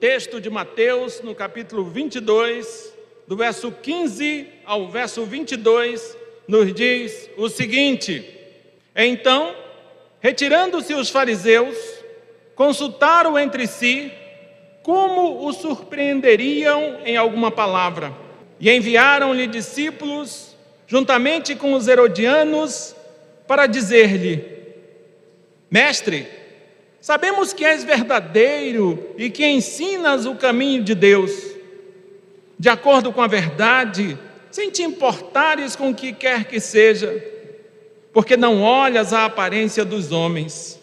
Texto de Mateus, no capítulo 22, do verso 15 ao verso 22, nos diz o seguinte: Então, retirando-se os fariseus, consultaram entre si como o surpreenderiam em alguma palavra, e enviaram-lhe discípulos, juntamente com os herodianos, para dizer-lhe: Mestre, sabemos que és verdadeiro e que ensinas o caminho de Deus, de acordo com a verdade, sem te importares com o que quer que seja, porque não olhas a aparência dos homens.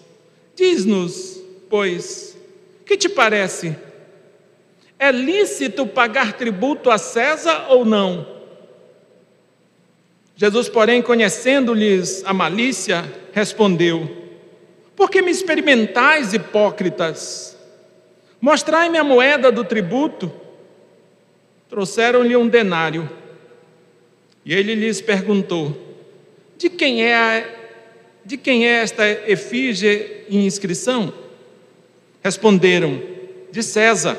Diz-nos, pois, que te parece? É lícito pagar tributo a César ou não? Jesus, porém, conhecendo-lhes a malícia, respondeu: Por que me experimentais, hipócritas? Mostrai-me a moeda do tributo. Trouxeram-lhe um denário. E ele lhes perguntou: De quem é a, de quem é esta efígie em inscrição? Responderam: De César.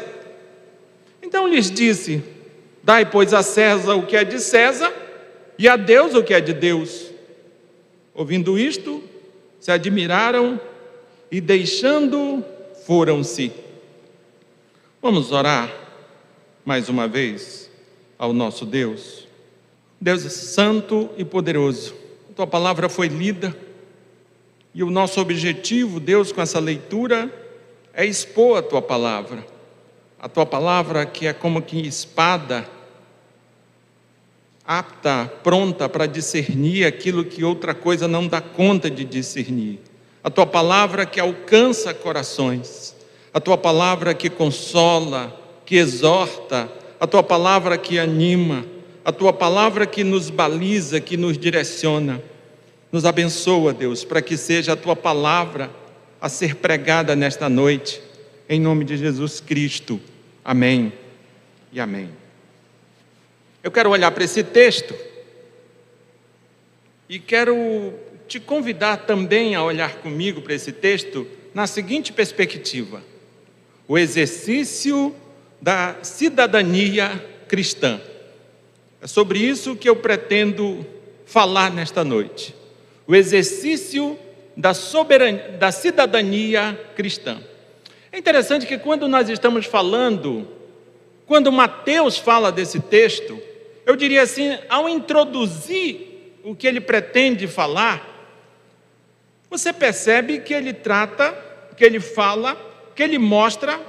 Então lhes disse: Dai, pois, a César o que é de César e a Deus o que é de Deus. Ouvindo isto, se admiraram e deixando, foram-se. Vamos orar mais uma vez ao nosso Deus. Deus é santo e poderoso. Tua palavra foi lida e o nosso objetivo, Deus, com essa leitura é expor a tua palavra. A tua palavra que é como que espada apta, pronta para discernir aquilo que outra coisa não dá conta de discernir. A tua palavra que alcança corações, a tua palavra que consola, que exorta, a tua palavra que anima, a tua palavra que nos baliza, que nos direciona. Nos abençoa, Deus, para que seja a tua palavra a ser pregada nesta noite, em nome de Jesus Cristo. Amém e amém. Eu quero olhar para esse texto e quero te convidar também a olhar comigo para esse texto na seguinte perspectiva: o exercício da cidadania cristã. É sobre isso que eu pretendo falar nesta noite. O exercício da, soberania, da cidadania cristã. É interessante que quando nós estamos falando, quando Mateus fala desse texto, eu diria assim, ao introduzir o que ele pretende falar, você percebe que ele trata, que ele fala, que ele mostra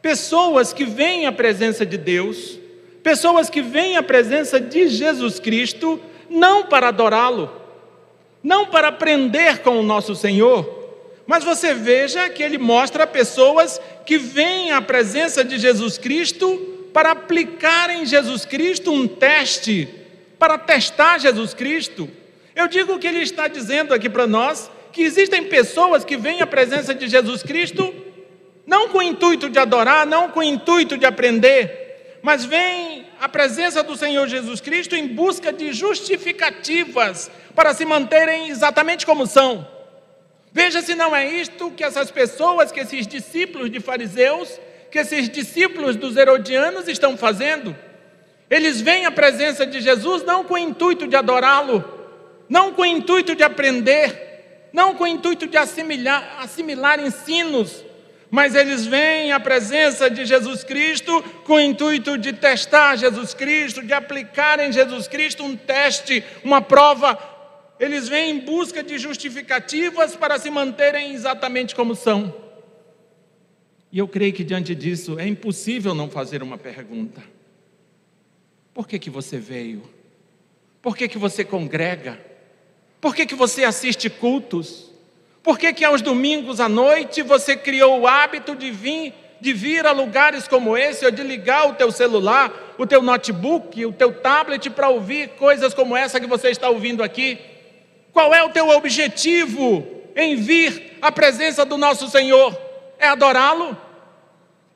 pessoas que vêm à presença de Deus, pessoas que vêm à presença de Jesus Cristo, não para adorá-lo, não para aprender com o nosso Senhor, mas você veja que ele mostra pessoas que vêm à presença de Jesus Cristo para aplicar em Jesus Cristo um teste, para testar Jesus Cristo. Eu digo o que ele está dizendo aqui para nós, que existem pessoas que vêm à presença de Jesus Cristo não com o intuito de adorar, não com o intuito de aprender, mas vêm à presença do Senhor Jesus Cristo em busca de justificativas para se manterem exatamente como são. Veja se não é isto que essas pessoas, que esses discípulos de fariseus, que esses discípulos dos herodianos estão fazendo. Eles vêm à presença de Jesus não com o intuito de adorá-lo, não com o intuito de aprender, não com o intuito de assimilar, assimilar ensinos, mas eles vêm à presença de Jesus Cristo com o intuito de testar Jesus Cristo, de aplicar em Jesus Cristo um teste, uma prova. Eles vêm em busca de justificativas para se manterem exatamente como são. E eu creio que diante disso é impossível não fazer uma pergunta. Por que, que você veio? Por que, que você congrega? Por que, que você assiste cultos? Por que, que aos domingos à noite você criou o hábito de vir, de vir a lugares como esse, ou de ligar o teu celular, o teu notebook, o teu tablet para ouvir coisas como essa que você está ouvindo aqui? Qual é o teu objetivo em vir à presença do nosso Senhor? É adorá-lo?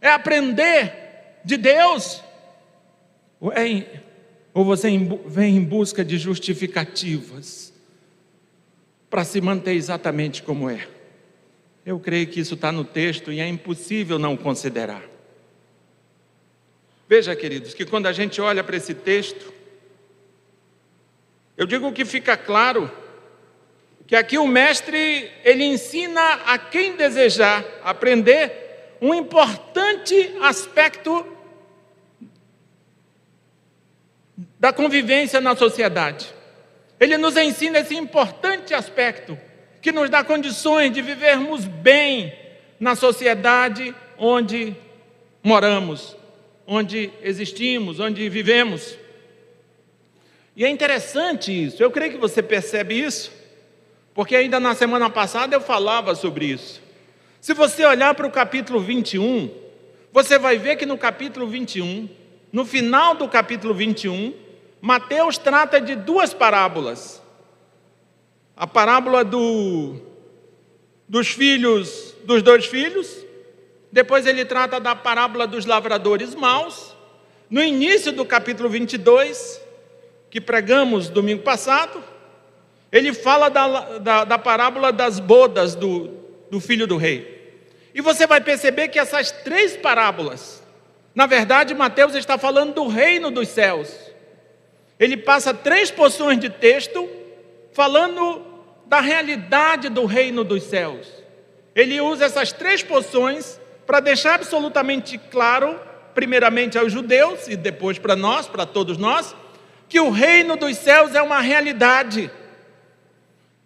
É aprender de Deus? Ou, é, ou você vem em busca de justificativas para se manter exatamente como é? Eu creio que isso está no texto e é impossível não considerar. Veja, queridos, que quando a gente olha para esse texto, eu digo que fica claro que aqui o mestre ele ensina a quem desejar aprender um importante aspecto da convivência na sociedade. Ele nos ensina esse importante aspecto que nos dá condições de vivermos bem na sociedade onde moramos, onde existimos, onde vivemos. E é interessante isso, eu creio que você percebe isso, porque ainda na semana passada eu falava sobre isso. Se você olhar para o capítulo 21, você vai ver que no capítulo 21, no final do capítulo 21, Mateus trata de duas parábolas. A parábola do, dos filhos, dos dois filhos, depois ele trata da parábola dos lavradores maus. No início do capítulo 22, que pregamos domingo passado, ele fala da, da, da parábola das bodas do, do filho do rei. E você vai perceber que essas três parábolas, na verdade, Mateus está falando do reino dos céus. Ele passa três porções de texto falando da realidade do reino dos céus. Ele usa essas três porções para deixar absolutamente claro, primeiramente aos judeus e depois para nós, para todos nós, que o reino dos céus é uma realidade.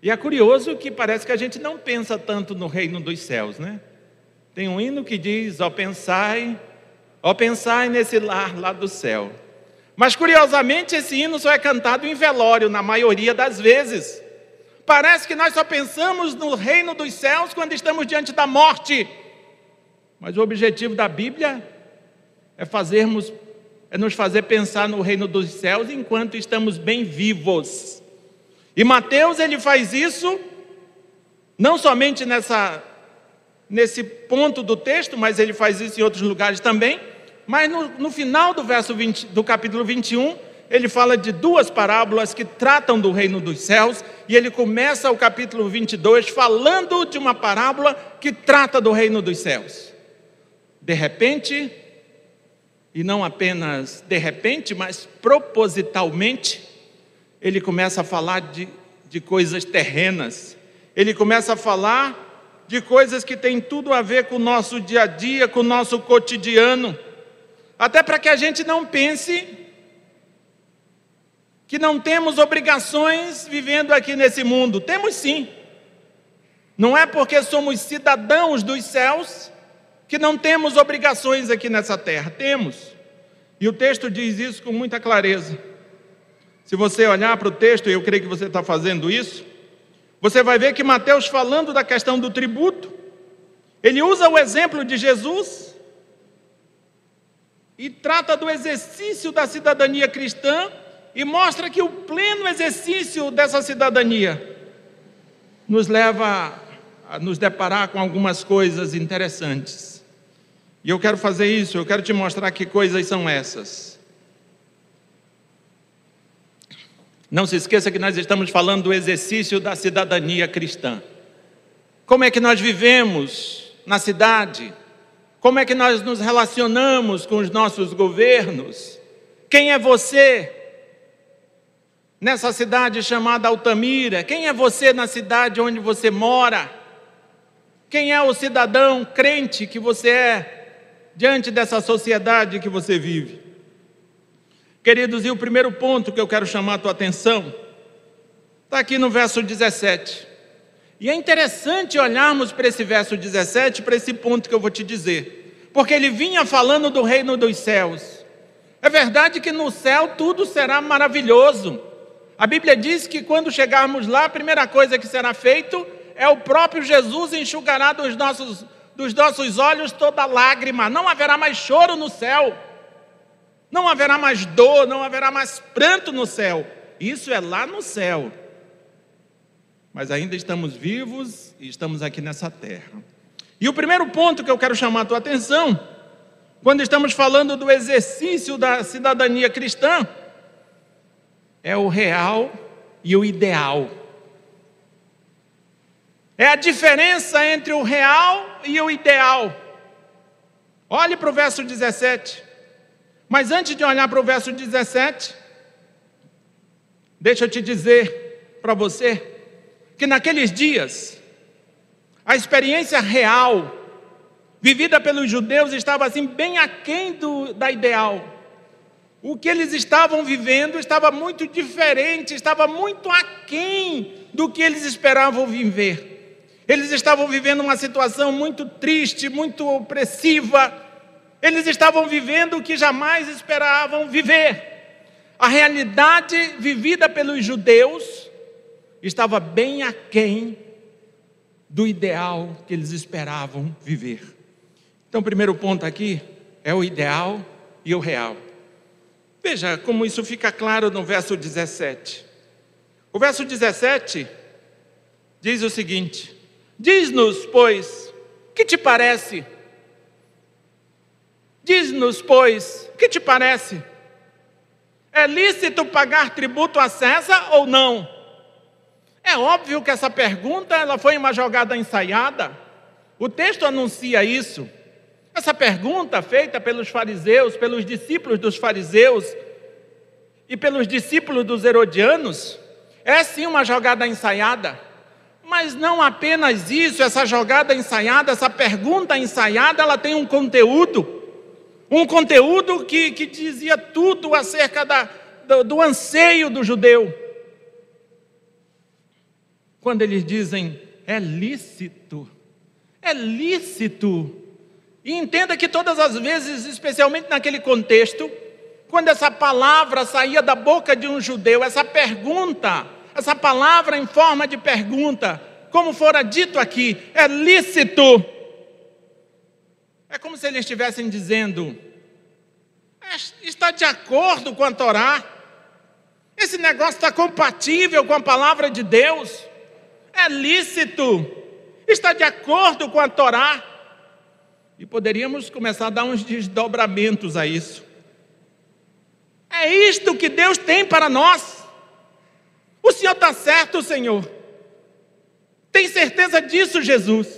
E é curioso que parece que a gente não pensa tanto no reino dos céus, né? Tem um hino que diz: Ó pensai, ó pensai nesse lar lá do céu. Mas curiosamente esse hino só é cantado em velório, na maioria das vezes. Parece que nós só pensamos no reino dos céus quando estamos diante da morte. Mas o objetivo da Bíblia é fazermos é nos fazer pensar no reino dos céus enquanto estamos bem vivos. E Mateus ele faz isso não somente nessa nesse ponto do texto, mas ele faz isso em outros lugares também. Mas no, no final do verso 20, do capítulo 21, ele fala de duas parábolas que tratam do reino dos céus, e ele começa o capítulo 22 falando de uma parábola que trata do reino dos céus de repente, e não apenas de repente, mas propositalmente, ele começa a falar de, de coisas terrenas, ele começa a falar de coisas que têm tudo a ver com o nosso dia a dia, com o nosso cotidiano, até para que a gente não pense que não temos obrigações vivendo aqui nesse mundo. Temos sim. Não é porque somos cidadãos dos céus que não temos obrigações aqui nessa terra. Temos. E o texto diz isso com muita clareza. Se você olhar para o texto, e eu creio que você está fazendo isso, você vai ver que Mateus, falando da questão do tributo, ele usa o exemplo de Jesus e trata do exercício da cidadania cristã e mostra que o pleno exercício dessa cidadania nos leva a nos deparar com algumas coisas interessantes. E eu quero fazer isso, eu quero te mostrar que coisas são essas. Não se esqueça que nós estamos falando do exercício da cidadania cristã. Como é que nós vivemos na cidade? Como é que nós nos relacionamos com os nossos governos? Quem é você nessa cidade chamada Altamira? Quem é você na cidade onde você mora? Quem é o cidadão crente que você é diante dessa sociedade que você vive. Queridos, e o primeiro ponto que eu quero chamar a tua atenção está aqui no verso 17. E é interessante olharmos para esse verso 17, para esse ponto que eu vou te dizer, porque ele vinha falando do reino dos céus. É verdade que no céu tudo será maravilhoso. A Bíblia diz que quando chegarmos lá, a primeira coisa que será feito é o próprio Jesus enxugará dos nossos dos nossos olhos toda lágrima, não haverá mais choro no céu, não haverá mais dor, não haverá mais pranto no céu. Isso é lá no céu. Mas ainda estamos vivos e estamos aqui nessa terra. E o primeiro ponto que eu quero chamar a tua atenção, quando estamos falando do exercício da cidadania cristã, é o real e o ideal. É a diferença entre o real e o ideal. Olhe para o verso 17. Mas antes de olhar para o verso 17, deixa eu te dizer para você que naqueles dias, a experiência real vivida pelos judeus estava assim bem aquém do, da ideal. O que eles estavam vivendo estava muito diferente, estava muito aquém do que eles esperavam viver. Eles estavam vivendo uma situação muito triste, muito opressiva. Eles estavam vivendo o que jamais esperavam viver. A realidade vivida pelos judeus estava bem aquém do ideal que eles esperavam viver. Então, o primeiro ponto aqui é o ideal e o real. Veja como isso fica claro no verso 17. O verso 17 diz o seguinte: Diz-nos, pois, que te parece? Diz-nos, pois, que te parece? É lícito pagar tributo a César ou não? É óbvio que essa pergunta ela foi uma jogada ensaiada. O texto anuncia isso. Essa pergunta feita pelos fariseus, pelos discípulos dos fariseus e pelos discípulos dos herodianos, é sim uma jogada ensaiada. Mas não apenas isso, essa jogada ensaiada, essa pergunta ensaiada, ela tem um conteúdo. Um conteúdo que, que dizia tudo acerca da, do, do anseio do judeu. Quando eles dizem é lícito, é lícito. E entenda que todas as vezes, especialmente naquele contexto, quando essa palavra saía da boca de um judeu, essa pergunta, essa palavra em forma de pergunta, como fora dito aqui, é lícito. É como se eles estivessem dizendo: é, está de acordo com a Torá? Esse negócio está compatível com a palavra de Deus? É lícito? Está de acordo com a Torá? E poderíamos começar a dar uns desdobramentos a isso. É isto que Deus tem para nós. O Senhor está certo, Senhor. Tem certeza disso, Jesus?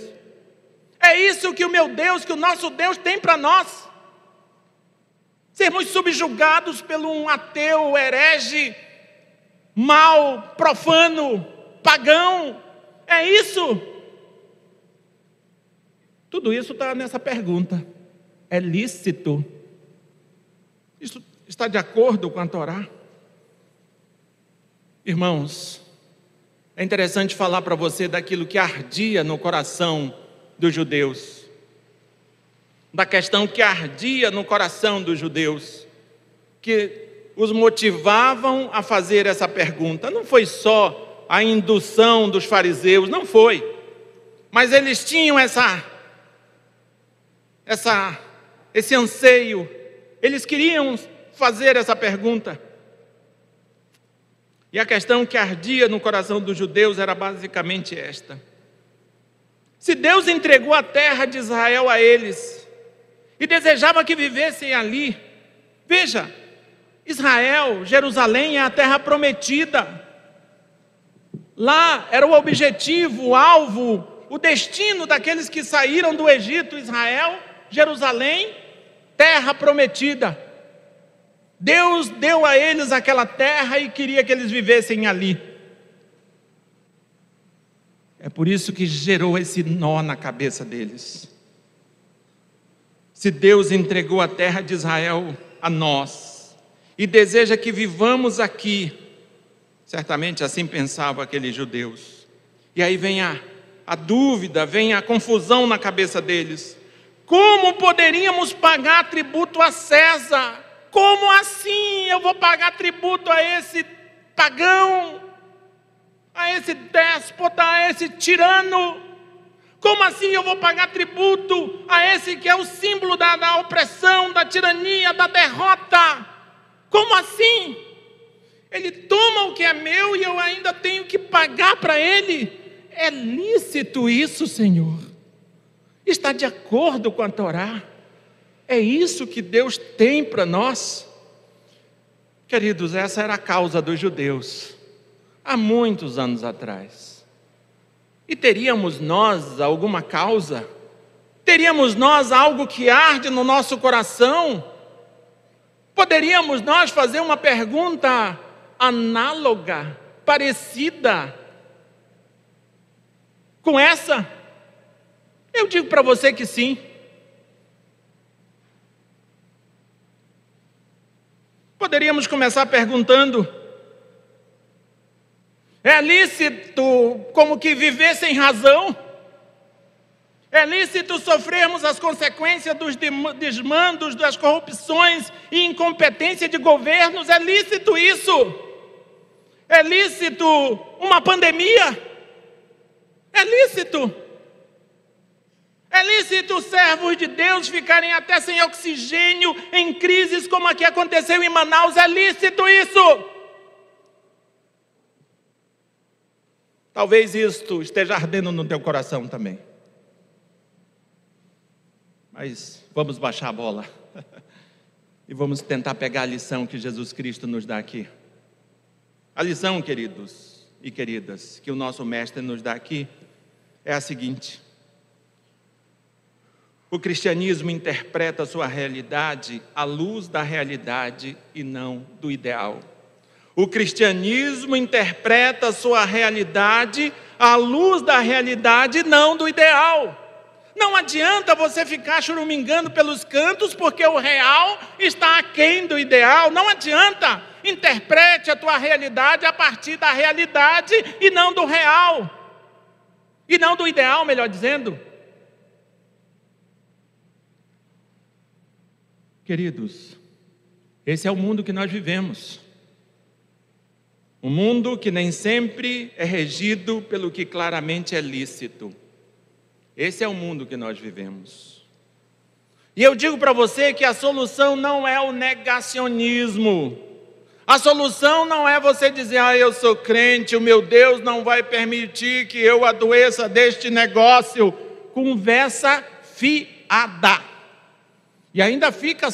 É isso que o meu Deus, que o nosso Deus tem para nós. Sermos subjugados pelo um ateu, herege, mal, profano, pagão. É isso. Tudo isso está nessa pergunta. É lícito? Isso está de acordo com a Torá? Irmãos, é interessante falar para você daquilo que ardia no coração dos judeus, da questão que ardia no coração dos judeus, que os motivavam a fazer essa pergunta. Não foi só a indução dos fariseus, não foi, mas eles tinham essa, essa, esse anseio, eles queriam fazer essa pergunta. E a questão que ardia no coração dos judeus era basicamente esta: se Deus entregou a terra de Israel a eles e desejava que vivessem ali, veja, Israel, Jerusalém é a terra prometida. Lá era o objetivo, o alvo, o destino daqueles que saíram do Egito, Israel, Jerusalém, terra prometida. Deus deu a eles aquela terra e queria que eles vivessem ali. É por isso que gerou esse nó na cabeça deles. Se Deus entregou a terra de Israel a nós e deseja que vivamos aqui, certamente assim pensavam aqueles judeus. E aí vem a, a dúvida, vem a confusão na cabeça deles. Como poderíamos pagar tributo a César? Como assim eu vou pagar tributo a esse pagão, a esse déspota, a esse tirano? Como assim eu vou pagar tributo a esse que é o símbolo da, da opressão, da tirania, da derrota? Como assim? Ele toma o que é meu e eu ainda tenho que pagar para ele? É lícito isso, Senhor? Está de acordo com a Torá? É isso que Deus tem para nós. Queridos, essa era a causa dos judeus, há muitos anos atrás. E teríamos nós alguma causa? Teríamos nós algo que arde no nosso coração? Poderíamos nós fazer uma pergunta análoga, parecida com essa? Eu digo para você que sim. Poderíamos começar perguntando: é lícito como que viver sem razão? É lícito sofrermos as consequências dos desmandos, das corrupções e incompetência de governos? É lícito isso? É lícito uma pandemia? É lícito. É lícito servos de Deus ficarem até sem oxigênio em crises como a que aconteceu em Manaus? É lícito isso? Talvez isto esteja ardendo no teu coração também. Mas vamos baixar a bola e vamos tentar pegar a lição que Jesus Cristo nos dá aqui. A lição, queridos e queridas, que o nosso Mestre nos dá aqui é a seguinte: o cristianismo interpreta a sua realidade à luz da realidade e não do ideal. O cristianismo interpreta sua realidade à luz da realidade não do ideal. Não adianta você ficar churumingando pelos cantos, porque o real está aquém do ideal. Não adianta. Interprete a tua realidade a partir da realidade e não do real. E não do ideal, melhor dizendo. Queridos, esse é o mundo que nós vivemos. Um mundo que nem sempre é regido pelo que claramente é lícito. Esse é o mundo que nós vivemos. E eu digo para você que a solução não é o negacionismo. A solução não é você dizer, ah, eu sou crente, o meu Deus não vai permitir que eu adoeça deste negócio. Conversa fiada. E ainda fica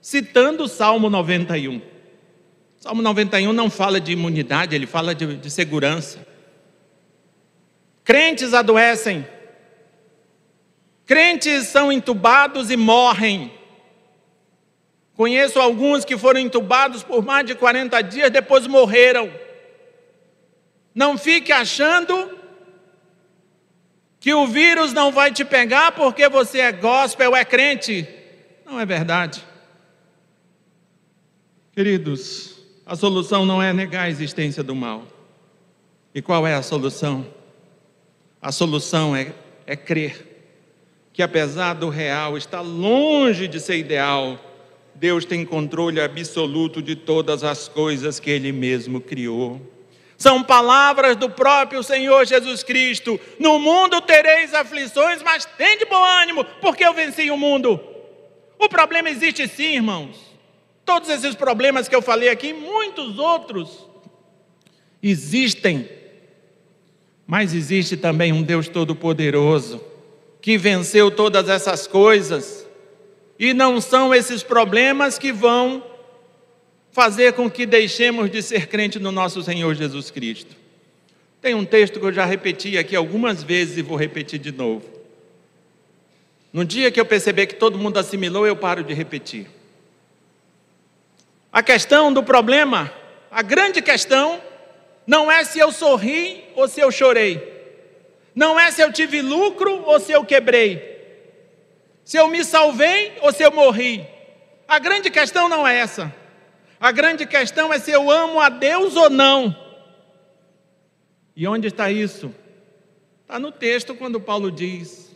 citando o Salmo 91. Salmo 91 não fala de imunidade, ele fala de, de segurança. Crentes adoecem, Crentes são entubados e morrem. Conheço alguns que foram entubados por mais de 40 dias, depois morreram. Não fique achando que o vírus não vai te pegar porque você é gospel, é crente. Não é verdade. Queridos, a solução não é negar a existência do mal. E qual é a solução? A solução é, é crer que apesar do real estar longe de ser ideal, Deus tem controle absoluto de todas as coisas que Ele mesmo criou. São palavras do próprio Senhor Jesus Cristo: No mundo tereis aflições, mas tem de bom ânimo, porque eu venci o mundo. O problema existe sim, irmãos. Todos esses problemas que eu falei aqui, muitos outros, existem. Mas existe também um Deus Todo-Poderoso que venceu todas essas coisas. E não são esses problemas que vão fazer com que deixemos de ser crente no nosso Senhor Jesus Cristo. Tem um texto que eu já repeti aqui algumas vezes e vou repetir de novo. No dia que eu perceber que todo mundo assimilou, eu paro de repetir. A questão do problema, a grande questão, não é se eu sorri ou se eu chorei. Não é se eu tive lucro ou se eu quebrei. Se eu me salvei ou se eu morri. A grande questão não é essa. A grande questão é se eu amo a Deus ou não. E onde está isso? Está no texto quando Paulo diz: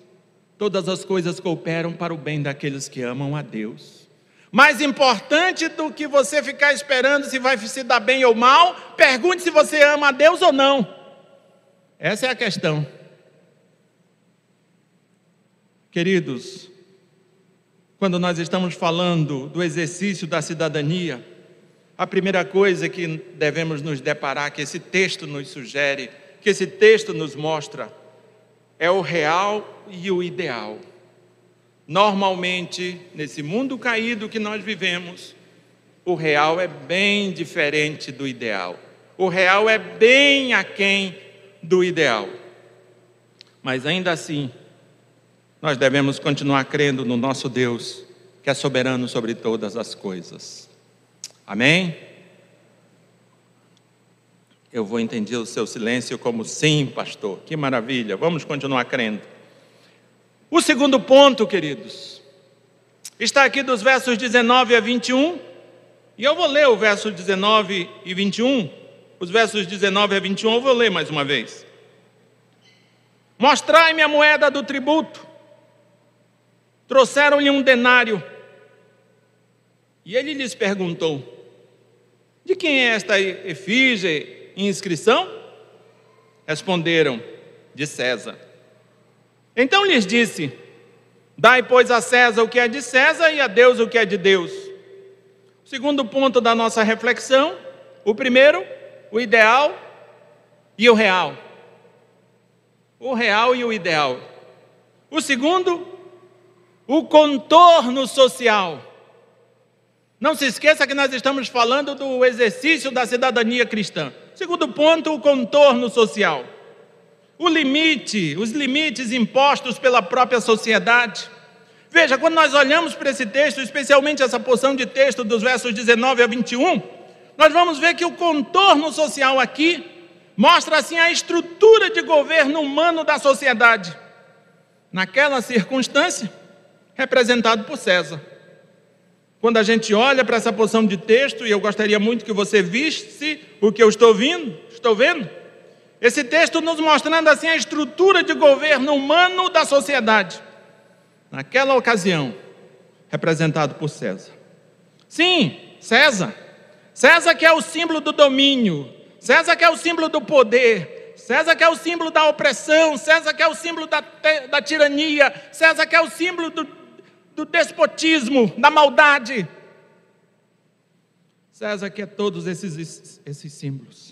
Todas as coisas cooperam para o bem daqueles que amam a Deus. Mais importante do que você ficar esperando se vai se dar bem ou mal, pergunte se você ama a Deus ou não. Essa é a questão. Queridos, quando nós estamos falando do exercício da cidadania, a primeira coisa que devemos nos deparar, que esse texto nos sugere, que esse texto nos mostra, é o real e o ideal. Normalmente, nesse mundo caído que nós vivemos, o real é bem diferente do ideal. O real é bem aquém do ideal. Mas ainda assim, nós devemos continuar crendo no nosso Deus, que é soberano sobre todas as coisas. Amém? Eu vou entender o seu silêncio como sim, pastor. Que maravilha. Vamos continuar crendo. O segundo ponto, queridos, está aqui dos versos 19 a 21. E eu vou ler o verso 19 e 21. Os versos 19 a 21 eu vou ler mais uma vez. Mostrai-me a moeda do tributo. Trouxeram-lhe um denário. E ele lhes perguntou: De quem é esta efígie em inscrição? Responderam: De César. Então lhes disse: Dai, pois, a César o que é de César e a Deus o que é de Deus. Segundo ponto da nossa reflexão: o primeiro, o ideal e o real. O real e o ideal. O segundo, o contorno social. Não se esqueça que nós estamos falando do exercício da cidadania cristã. Segundo ponto, o contorno social. O limite, os limites impostos pela própria sociedade. Veja, quando nós olhamos para esse texto, especialmente essa porção de texto dos versos 19 a 21, nós vamos ver que o contorno social aqui mostra assim a estrutura de governo humano da sociedade. Naquela circunstância, representado por César. Quando a gente olha para essa porção de texto, e eu gostaria muito que você visse o que eu estou vendo, estou vendo, esse texto nos mostrando assim a estrutura de governo humano da sociedade. Naquela ocasião, representado por César. Sim, César. César que é o símbolo do domínio, César que é o símbolo do poder, César que é o símbolo da opressão, César que é o símbolo da, da tirania, César que é o símbolo do, do despotismo, da maldade. César quer todos esses, esses símbolos.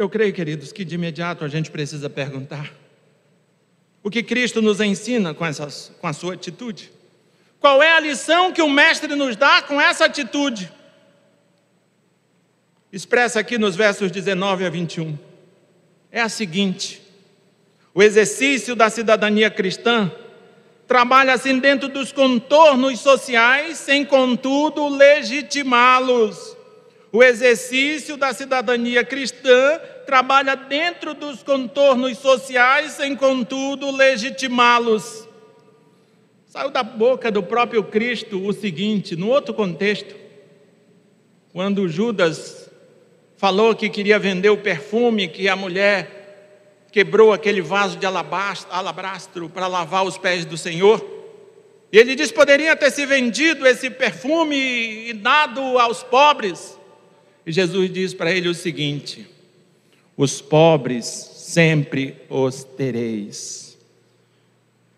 Eu creio, queridos, que de imediato a gente precisa perguntar: o que Cristo nos ensina com, essas, com a sua atitude? Qual é a lição que o Mestre nos dá com essa atitude? Expressa aqui nos versos 19 a 21. É a seguinte: o exercício da cidadania cristã trabalha assim dentro dos contornos sociais, sem contudo legitimá-los. O exercício da cidadania cristã trabalha dentro dos contornos sociais, sem contudo legitimá-los. Saiu da boca do próprio Cristo o seguinte, no outro contexto, quando Judas falou que queria vender o perfume que a mulher quebrou aquele vaso de alabastro para lavar os pés do Senhor. E ele diz: poderia ter se vendido esse perfume e dado aos pobres. E Jesus diz para ele o seguinte: os pobres sempre os tereis.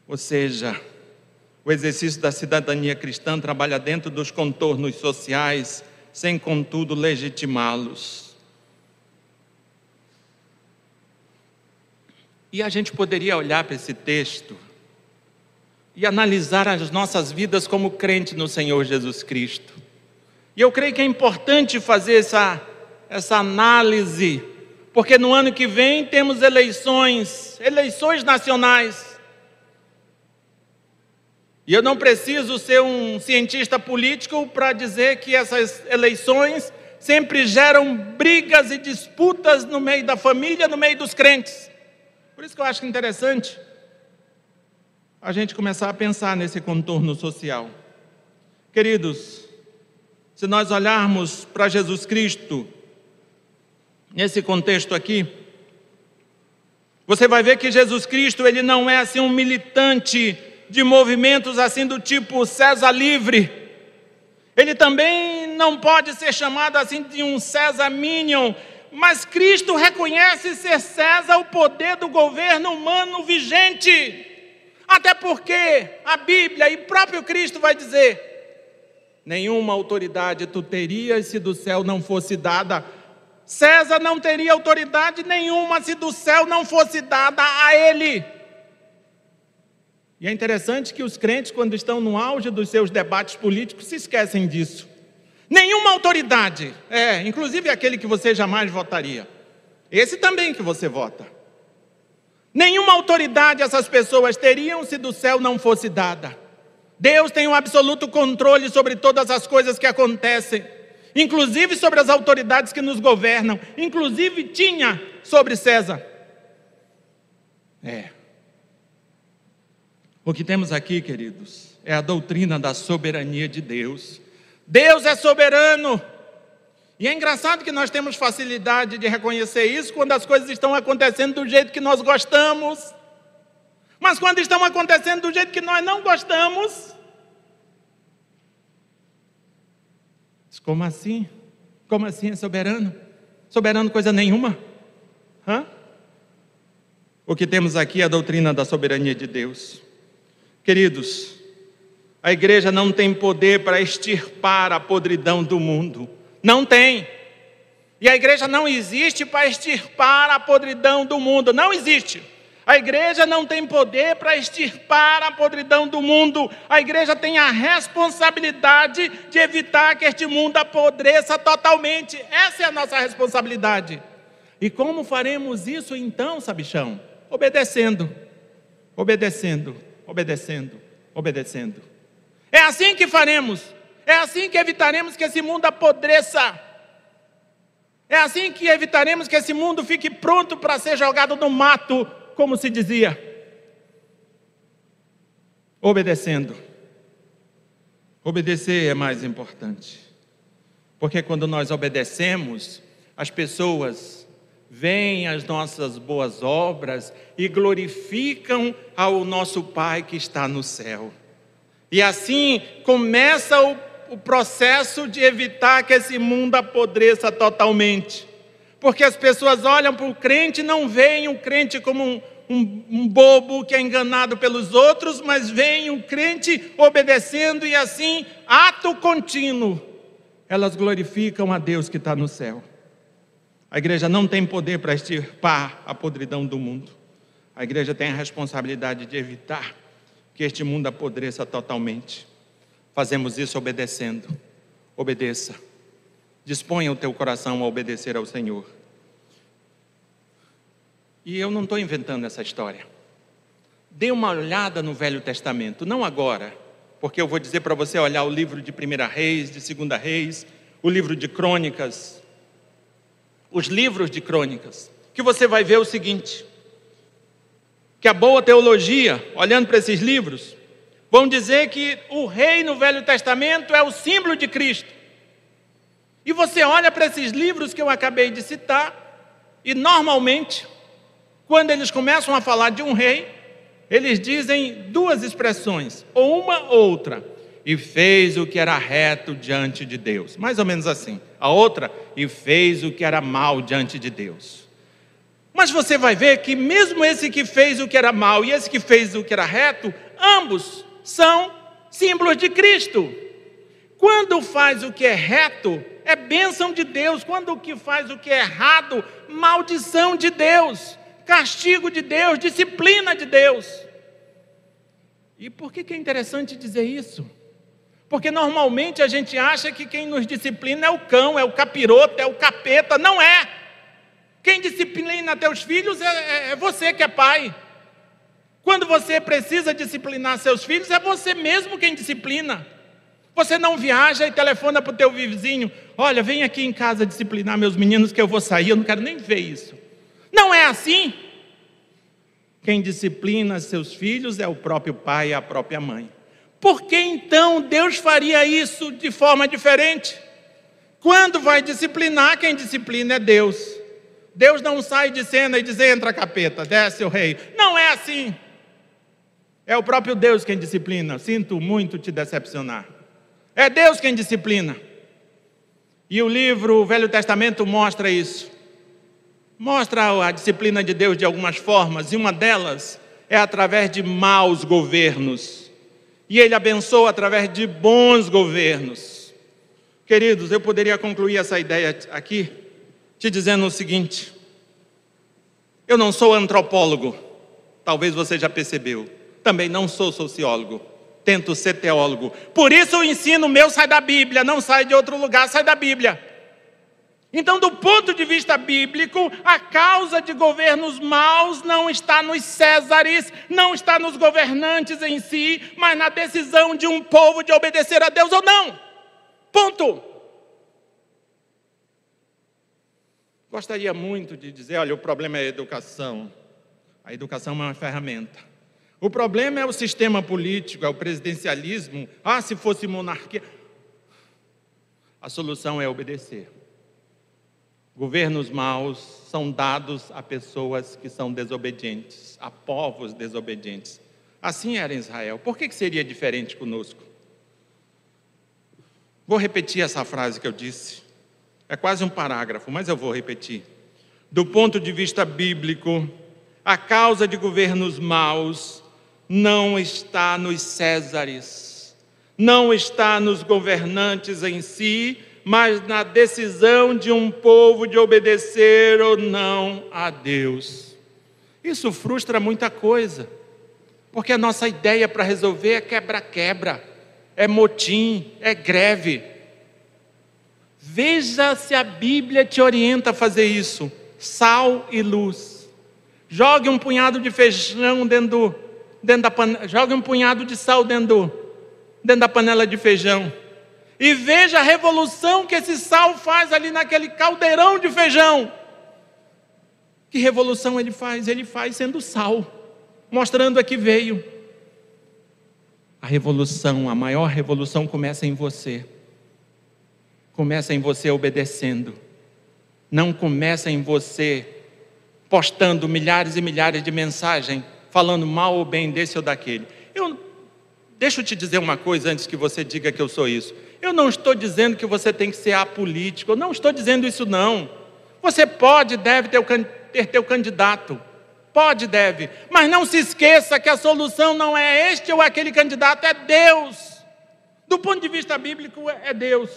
Ou seja, o exercício da cidadania cristã trabalha dentro dos contornos sociais, sem contudo legitimá-los. E a gente poderia olhar para esse texto e analisar as nossas vidas como crente no Senhor Jesus Cristo. E eu creio que é importante fazer essa, essa análise, porque no ano que vem temos eleições, eleições nacionais. E eu não preciso ser um cientista político para dizer que essas eleições sempre geram brigas e disputas no meio da família, no meio dos crentes. Por isso que eu acho interessante a gente começar a pensar nesse contorno social. Queridos, se nós olharmos para Jesus Cristo, nesse contexto aqui, você vai ver que Jesus Cristo, ele não é assim um militante de movimentos assim do tipo César livre. Ele também não pode ser chamado assim de um César minion, mas Cristo reconhece ser César o poder do governo humano vigente. Até porque a Bíblia e próprio Cristo vai dizer: nenhuma autoridade tu terias se do céu não fosse dada. César não teria autoridade nenhuma se do céu não fosse dada a ele. E é interessante que os crentes, quando estão no auge dos seus debates políticos, se esquecem disso. Nenhuma autoridade, é, inclusive aquele que você jamais votaria. Esse também que você vota. Nenhuma autoridade essas pessoas teriam se do céu não fosse dada. Deus tem um absoluto controle sobre todas as coisas que acontecem, inclusive sobre as autoridades que nos governam, inclusive tinha sobre César. É. O que temos aqui, queridos, é a doutrina da soberania de Deus. Deus é soberano. E é engraçado que nós temos facilidade de reconhecer isso quando as coisas estão acontecendo do jeito que nós gostamos. Mas quando estão acontecendo do jeito que nós não gostamos, como assim? Como assim é soberano? Soberano coisa nenhuma? Hã? O que temos aqui é a doutrina da soberania de Deus. Queridos, a igreja não tem poder para extirpar a podridão do mundo. Não tem. E a igreja não existe para extirpar a podridão do mundo. Não existe. A igreja não tem poder para extirpar a podridão do mundo. A igreja tem a responsabilidade de evitar que este mundo apodreça totalmente. Essa é a nossa responsabilidade. E como faremos isso então, sabichão? Obedecendo, obedecendo, obedecendo, obedecendo. É assim que faremos. É assim que evitaremos que esse mundo apodreça. É assim que evitaremos que esse mundo fique pronto para ser jogado no mato, como se dizia. Obedecendo. Obedecer é mais importante. Porque quando nós obedecemos, as pessoas veem as nossas boas obras e glorificam ao nosso Pai que está no céu. E assim começa o, o processo de evitar que esse mundo apodreça totalmente. Porque as pessoas olham para o crente e não veem o crente como um, um, um, bobo que é enganado pelos outros, mas veem o crente obedecendo e assim, ato contínuo, elas glorificam a Deus que está no céu. A igreja não tem poder para extirpar a podridão do mundo. A igreja tem a responsabilidade de evitar que este mundo apodreça totalmente. Fazemos isso obedecendo. Obedeça. Disponha o teu coração a obedecer ao Senhor. E eu não estou inventando essa história. Dê uma olhada no Velho Testamento, não agora, porque eu vou dizer para você olhar o livro de Primeira Reis, de Segunda Reis, o livro de Crônicas, os livros de Crônicas, que você vai ver o seguinte: que a boa teologia, olhando para esses livros, vão dizer que o rei no Velho Testamento é o símbolo de Cristo. E você olha para esses livros que eu acabei de citar, e normalmente, quando eles começam a falar de um rei, eles dizem duas expressões, ou uma ou outra. E fez o que era reto diante de Deus. Mais ou menos assim. A outra, e fez o que era mal diante de Deus. Mas você vai ver que, mesmo esse que fez o que era mal e esse que fez o que era reto, ambos são símbolos de Cristo. Quando faz o que é reto, é bênção de Deus. Quando o que faz o que é errado, maldição de Deus, castigo de Deus, disciplina de Deus. E por que, é interessante dizer isso? Porque normalmente a gente acha que quem nos disciplina é o cão, é o capiroto, é o capeta. Não é. Quem disciplina teus filhos é, é, é você que é pai. Quando você precisa disciplinar seus filhos, é você mesmo quem disciplina. Você não viaja e telefona para o teu vizinho: olha, vem aqui em casa disciplinar meus meninos que eu vou sair, eu não quero nem ver isso. Não é assim. Quem disciplina seus filhos é o próprio pai e a própria mãe. Por que então Deus faria isso de forma diferente? Quando vai disciplinar, quem disciplina é Deus. Deus não sai de cena e diz: entra capeta, desce o rei. Não é assim. É o próprio Deus quem disciplina. Sinto muito te decepcionar. É Deus quem disciplina. E o livro o Velho Testamento mostra isso. Mostra a disciplina de Deus de algumas formas, e uma delas é através de maus governos. E ele abençoa através de bons governos. Queridos, eu poderia concluir essa ideia aqui te dizendo o seguinte: eu não sou antropólogo, talvez você já percebeu, também não sou sociólogo, tento ser teólogo. Por isso o ensino meu sai da Bíblia, não sai de outro lugar, sai da Bíblia. Então, do ponto de vista bíblico, a causa de governos maus não está nos Césares, não está nos governantes em si, mas na decisão de um povo de obedecer a Deus ou não. Ponto. Gostaria muito de dizer: olha, o problema é a educação. A educação é uma ferramenta. O problema é o sistema político, é o presidencialismo. Ah, se fosse monarquia. A solução é obedecer. Governos maus são dados a pessoas que são desobedientes, a povos desobedientes. Assim era em Israel. Por que seria diferente conosco? Vou repetir essa frase que eu disse. É quase um parágrafo, mas eu vou repetir. Do ponto de vista bíblico, a causa de governos maus não está nos Césares, não está nos governantes em si, mas na decisão de um povo de obedecer ou não a Deus. Isso frustra muita coisa, porque a nossa ideia para resolver é quebra-quebra, é motim, é greve. Veja se a Bíblia te orienta a fazer isso. Sal e luz. Jogue um punhado de feijão dentro, do, dentro da panela, jogue um punhado de sal dentro, dentro da panela de feijão e veja a revolução que esse sal faz ali naquele caldeirão de feijão. Que revolução ele faz? Ele faz sendo sal, mostrando a que veio. A revolução, a maior revolução começa em você. Começa em você obedecendo. Não começa em você postando milhares e milhares de mensagens falando mal ou bem desse ou daquele. Eu deixa eu te dizer uma coisa antes que você diga que eu sou isso. Eu não estou dizendo que você tem que ser apolítico, eu não estou dizendo isso não. Você pode, deve ter, ter teu candidato. Pode, deve. Mas não se esqueça que a solução não é este ou aquele candidato, é Deus. Do ponto de vista bíblico, é Deus.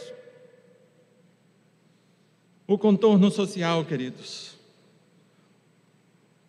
O contorno social, queridos.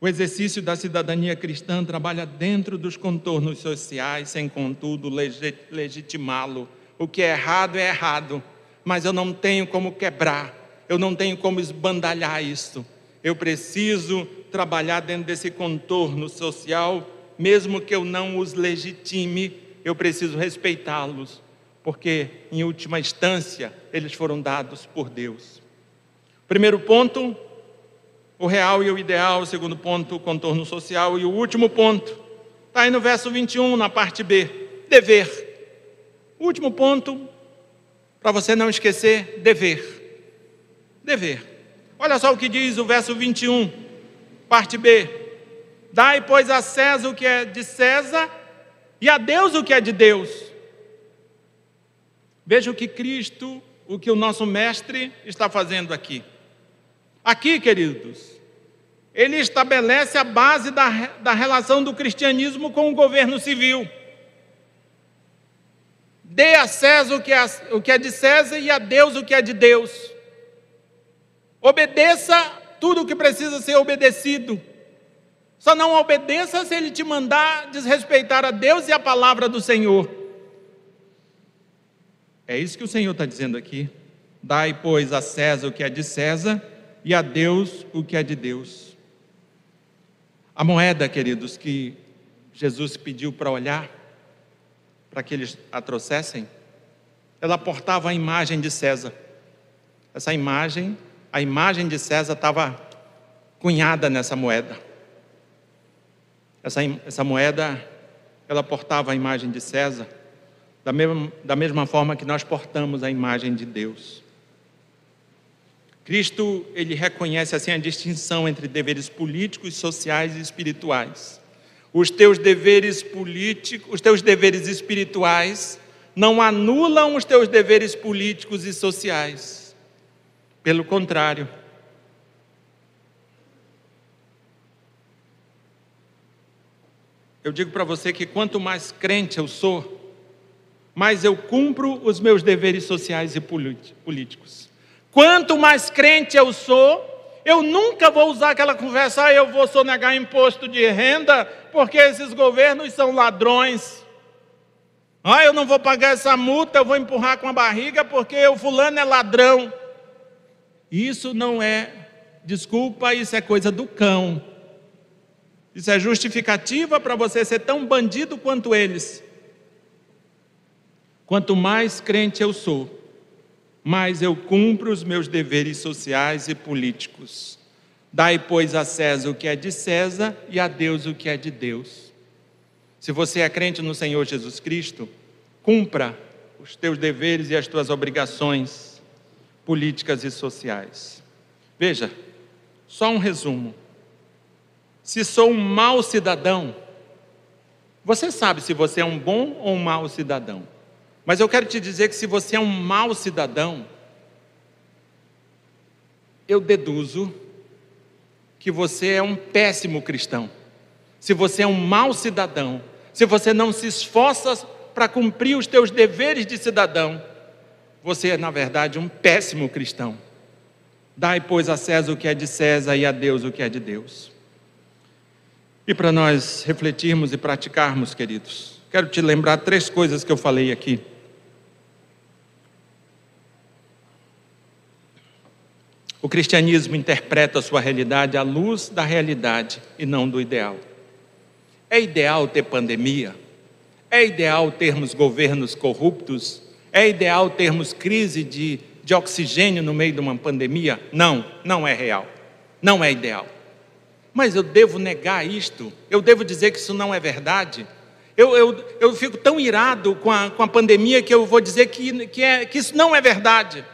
O exercício da cidadania cristã trabalha dentro dos contornos sociais, sem contudo legitimá-lo o que é errado é errado, mas eu não tenho como quebrar, eu não tenho como esbandalhar isso. Eu preciso trabalhar dentro desse contorno social, mesmo que eu não os legitime, eu preciso respeitá-los, porque em última instância eles foram dados por Deus. Primeiro ponto, o real e o ideal. O segundo ponto, o contorno social. E o último ponto, está aí no verso 21, na parte B: dever. Último ponto, para você não esquecer: dever. Dever. Olha só o que diz o verso 21, parte B: Dai, pois, a César o que é de César e a Deus o que é de Deus. Veja o que Cristo, o que o nosso Mestre está fazendo aqui. Aqui, queridos, ele estabelece a base da, da relação do cristianismo com o governo civil. Dê a César o que é, o que é de César e a Deus o que é de Deus. Obedeça tudo o que precisa ser obedecido. Só não obedeça se ele te mandar desrespeitar a Deus e a palavra do Senhor. É isso que o Senhor está dizendo aqui. Dai, pois, a César o que é de César e a Deus o que é de Deus. A moeda, queridos, que Jesus pediu para olhar, para que eles a trouxessem, ela portava a imagem de César. Essa imagem, a imagem de César estava cunhada nessa moeda. Essa, essa moeda, ela portava a imagem de César, da mesma, da mesma forma que nós portamos a imagem de Deus. Cristo, ele reconhece assim a distinção entre deveres políticos, sociais e espirituais. Os teus deveres políticos, os teus deveres espirituais não anulam os teus deveres políticos e sociais. Pelo contrário, eu digo para você que quanto mais crente eu sou, mais eu cumpro os meus deveres sociais e políticos. Quanto mais crente eu sou, eu nunca vou usar aquela conversa, ah, eu vou sonegar imposto de renda, porque esses governos são ladrões. Ah, eu não vou pagar essa multa, eu vou empurrar com a barriga, porque o fulano é ladrão. Isso não é desculpa, isso é coisa do cão. Isso é justificativa para você ser tão bandido quanto eles. Quanto mais crente eu sou, mais eu cumpro os meus deveres sociais e políticos. Dai, pois, a César o que é de César e a Deus o que é de Deus. Se você é crente no Senhor Jesus Cristo, cumpra os teus deveres e as tuas obrigações políticas e sociais. Veja, só um resumo. Se sou um mau cidadão, você sabe se você é um bom ou um mau cidadão. Mas eu quero te dizer que se você é um mau cidadão, eu deduzo que você é um péssimo cristão. Se você é um mau cidadão, se você não se esforça para cumprir os teus deveres de cidadão, você é, na verdade, um péssimo cristão. Dai, pois, a César o que é de César e a Deus o que é de Deus. E para nós refletirmos e praticarmos, queridos, quero te lembrar três coisas que eu falei aqui. O cristianismo interpreta a sua realidade à luz da realidade e não do ideal. É ideal ter pandemia? É ideal termos governos corruptos? É ideal termos crise de, de oxigênio no meio de uma pandemia? Não, não é real. Não é ideal. Mas eu devo negar isto? Eu devo dizer que isso não é verdade? Eu, eu, eu fico tão irado com a, com a pandemia que eu vou dizer que, que, é, que isso não é verdade.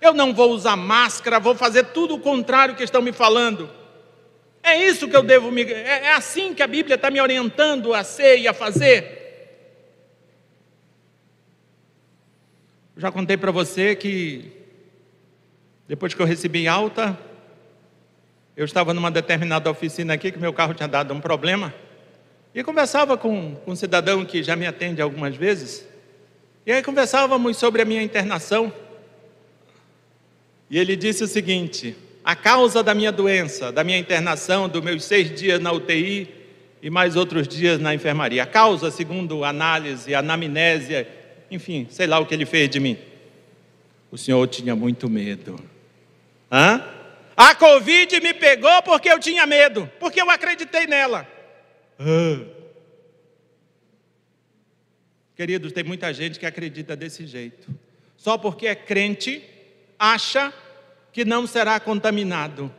Eu não vou usar máscara, vou fazer tudo o contrário que estão me falando. É isso que eu devo me. É, é assim que a Bíblia está me orientando a ser e a fazer. Já contei para você que, depois que eu recebi alta, eu estava numa determinada oficina aqui que meu carro tinha dado um problema. E conversava com, com um cidadão que já me atende algumas vezes. E aí conversávamos sobre a minha internação. E ele disse o seguinte: a causa da minha doença, da minha internação, dos meus seis dias na UTI e mais outros dias na enfermaria. A causa, segundo análise, anamnésia, enfim, sei lá o que ele fez de mim. O senhor tinha muito medo. Hã? A Covid me pegou porque eu tinha medo, porque eu acreditei nela. Queridos, tem muita gente que acredita desse jeito. Só porque é crente, acha que não será contaminado.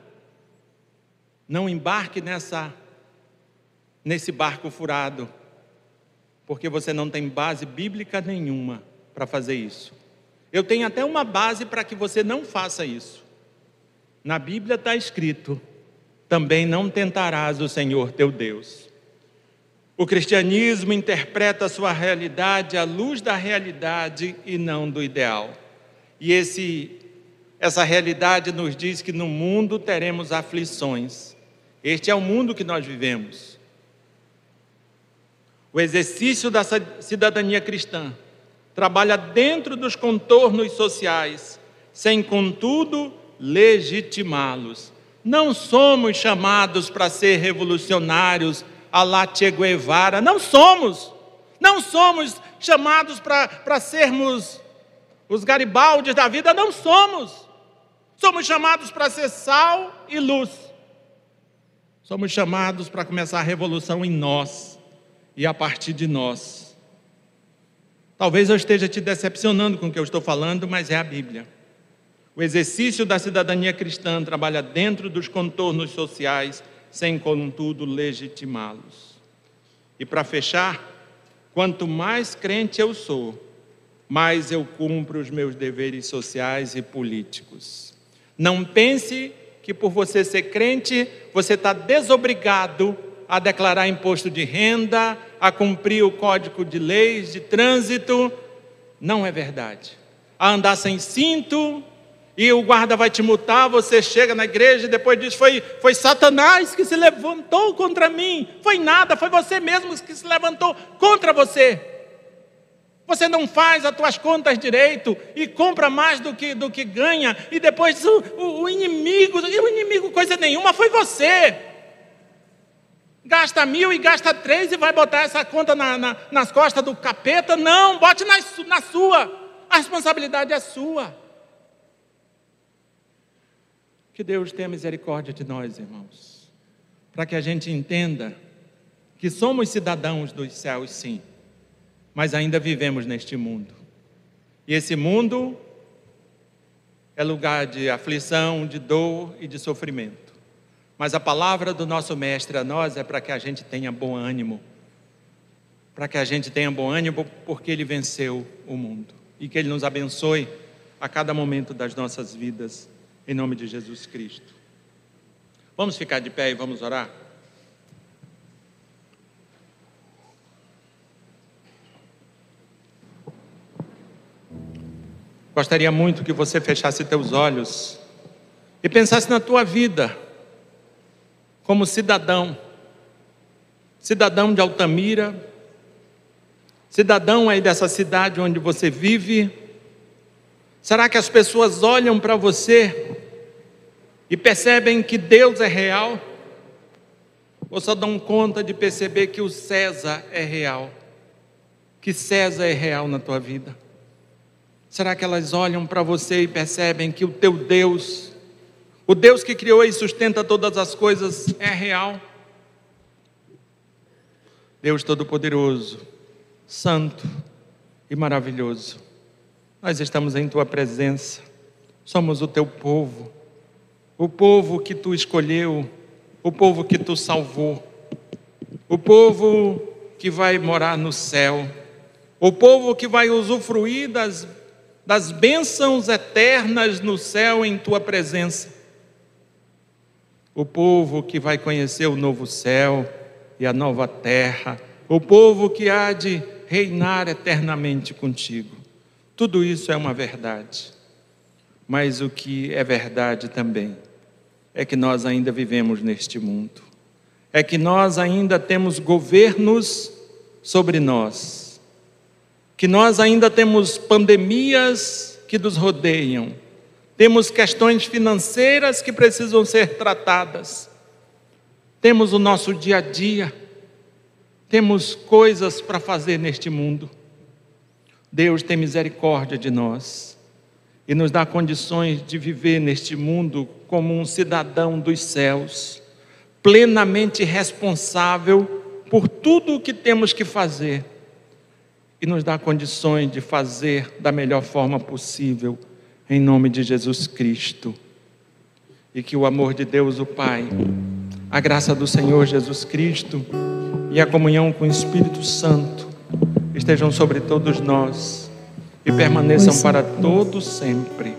Não embarque nessa nesse barco furado, porque você não tem base bíblica nenhuma para fazer isso. Eu tenho até uma base para que você não faça isso. Na Bíblia está escrito: também não tentarás o Senhor teu Deus. O cristianismo interpreta a sua realidade à luz da realidade e não do ideal. E esse essa realidade nos diz que no mundo teremos aflições. Este é o mundo que nós vivemos. O exercício da cidadania cristã trabalha dentro dos contornos sociais, sem contudo legitimá-los. Não somos chamados para ser revolucionários a la Che Guevara, não somos. Não somos chamados para sermos os Garibaldes da vida, não somos. Somos chamados para ser sal e luz. Somos chamados para começar a revolução em nós e a partir de nós. Talvez eu esteja te decepcionando com o que eu estou falando, mas é a Bíblia. O exercício da cidadania cristã trabalha dentro dos contornos sociais, sem contudo legitimá-los. E para fechar, quanto mais crente eu sou, mais eu cumpro os meus deveres sociais e políticos. Não pense que por você ser crente, você está desobrigado a declarar imposto de renda, a cumprir o código de leis de trânsito. Não é verdade. A andar sem cinto, e o guarda vai te multar, você chega na igreja e depois diz: foi, foi Satanás que se levantou contra mim. Foi nada, foi você mesmo que se levantou contra você. Você não faz as tuas contas direito e compra mais do que, do que ganha, e depois o, o, o inimigo, o inimigo coisa nenhuma, foi você. Gasta mil e gasta três e vai botar essa conta na, na, nas costas do capeta? Não, bote na, na sua. A responsabilidade é sua. Que Deus tenha misericórdia de nós, irmãos, para que a gente entenda que somos cidadãos dos céus, sim, mas ainda vivemos neste mundo. E esse mundo é lugar de aflição, de dor e de sofrimento. Mas a palavra do nosso Mestre a nós é para que a gente tenha bom ânimo. Para que a gente tenha bom ânimo, porque Ele venceu o mundo. E que Ele nos abençoe a cada momento das nossas vidas, em nome de Jesus Cristo. Vamos ficar de pé e vamos orar? Gostaria muito que você fechasse teus olhos e pensasse na tua vida como cidadão, cidadão de Altamira, cidadão aí dessa cidade onde você vive. Será que as pessoas olham para você e percebem que Deus é real? Ou só dão conta de perceber que o César é real? Que César é real na tua vida? Será que elas olham para você e percebem que o teu Deus, o Deus que criou e sustenta todas as coisas, é real? Deus Todo-Poderoso, Santo e maravilhoso, nós estamos em Tua presença, somos o Teu povo, o povo que Tu escolheu, o povo que Tu salvou, o povo que vai morar no céu, o povo que vai usufruir das das bênçãos eternas no céu em tua presença. O povo que vai conhecer o novo céu e a nova terra, o povo que há de reinar eternamente contigo. Tudo isso é uma verdade. Mas o que é verdade também é que nós ainda vivemos neste mundo. É que nós ainda temos governos sobre nós que nós ainda temos pandemias que nos rodeiam, temos questões financeiras que precisam ser tratadas, temos o nosso dia a dia, temos coisas para fazer neste mundo. Deus tem misericórdia de nós e nos dá condições de viver neste mundo como um cidadão dos céus, plenamente responsável por tudo o que temos que fazer e nos dá condições de fazer da melhor forma possível, em nome de Jesus Cristo. E que o amor de Deus, o Pai, a graça do Senhor Jesus Cristo e a comunhão com o Espírito Santo estejam sobre todos nós e permaneçam para todos sempre.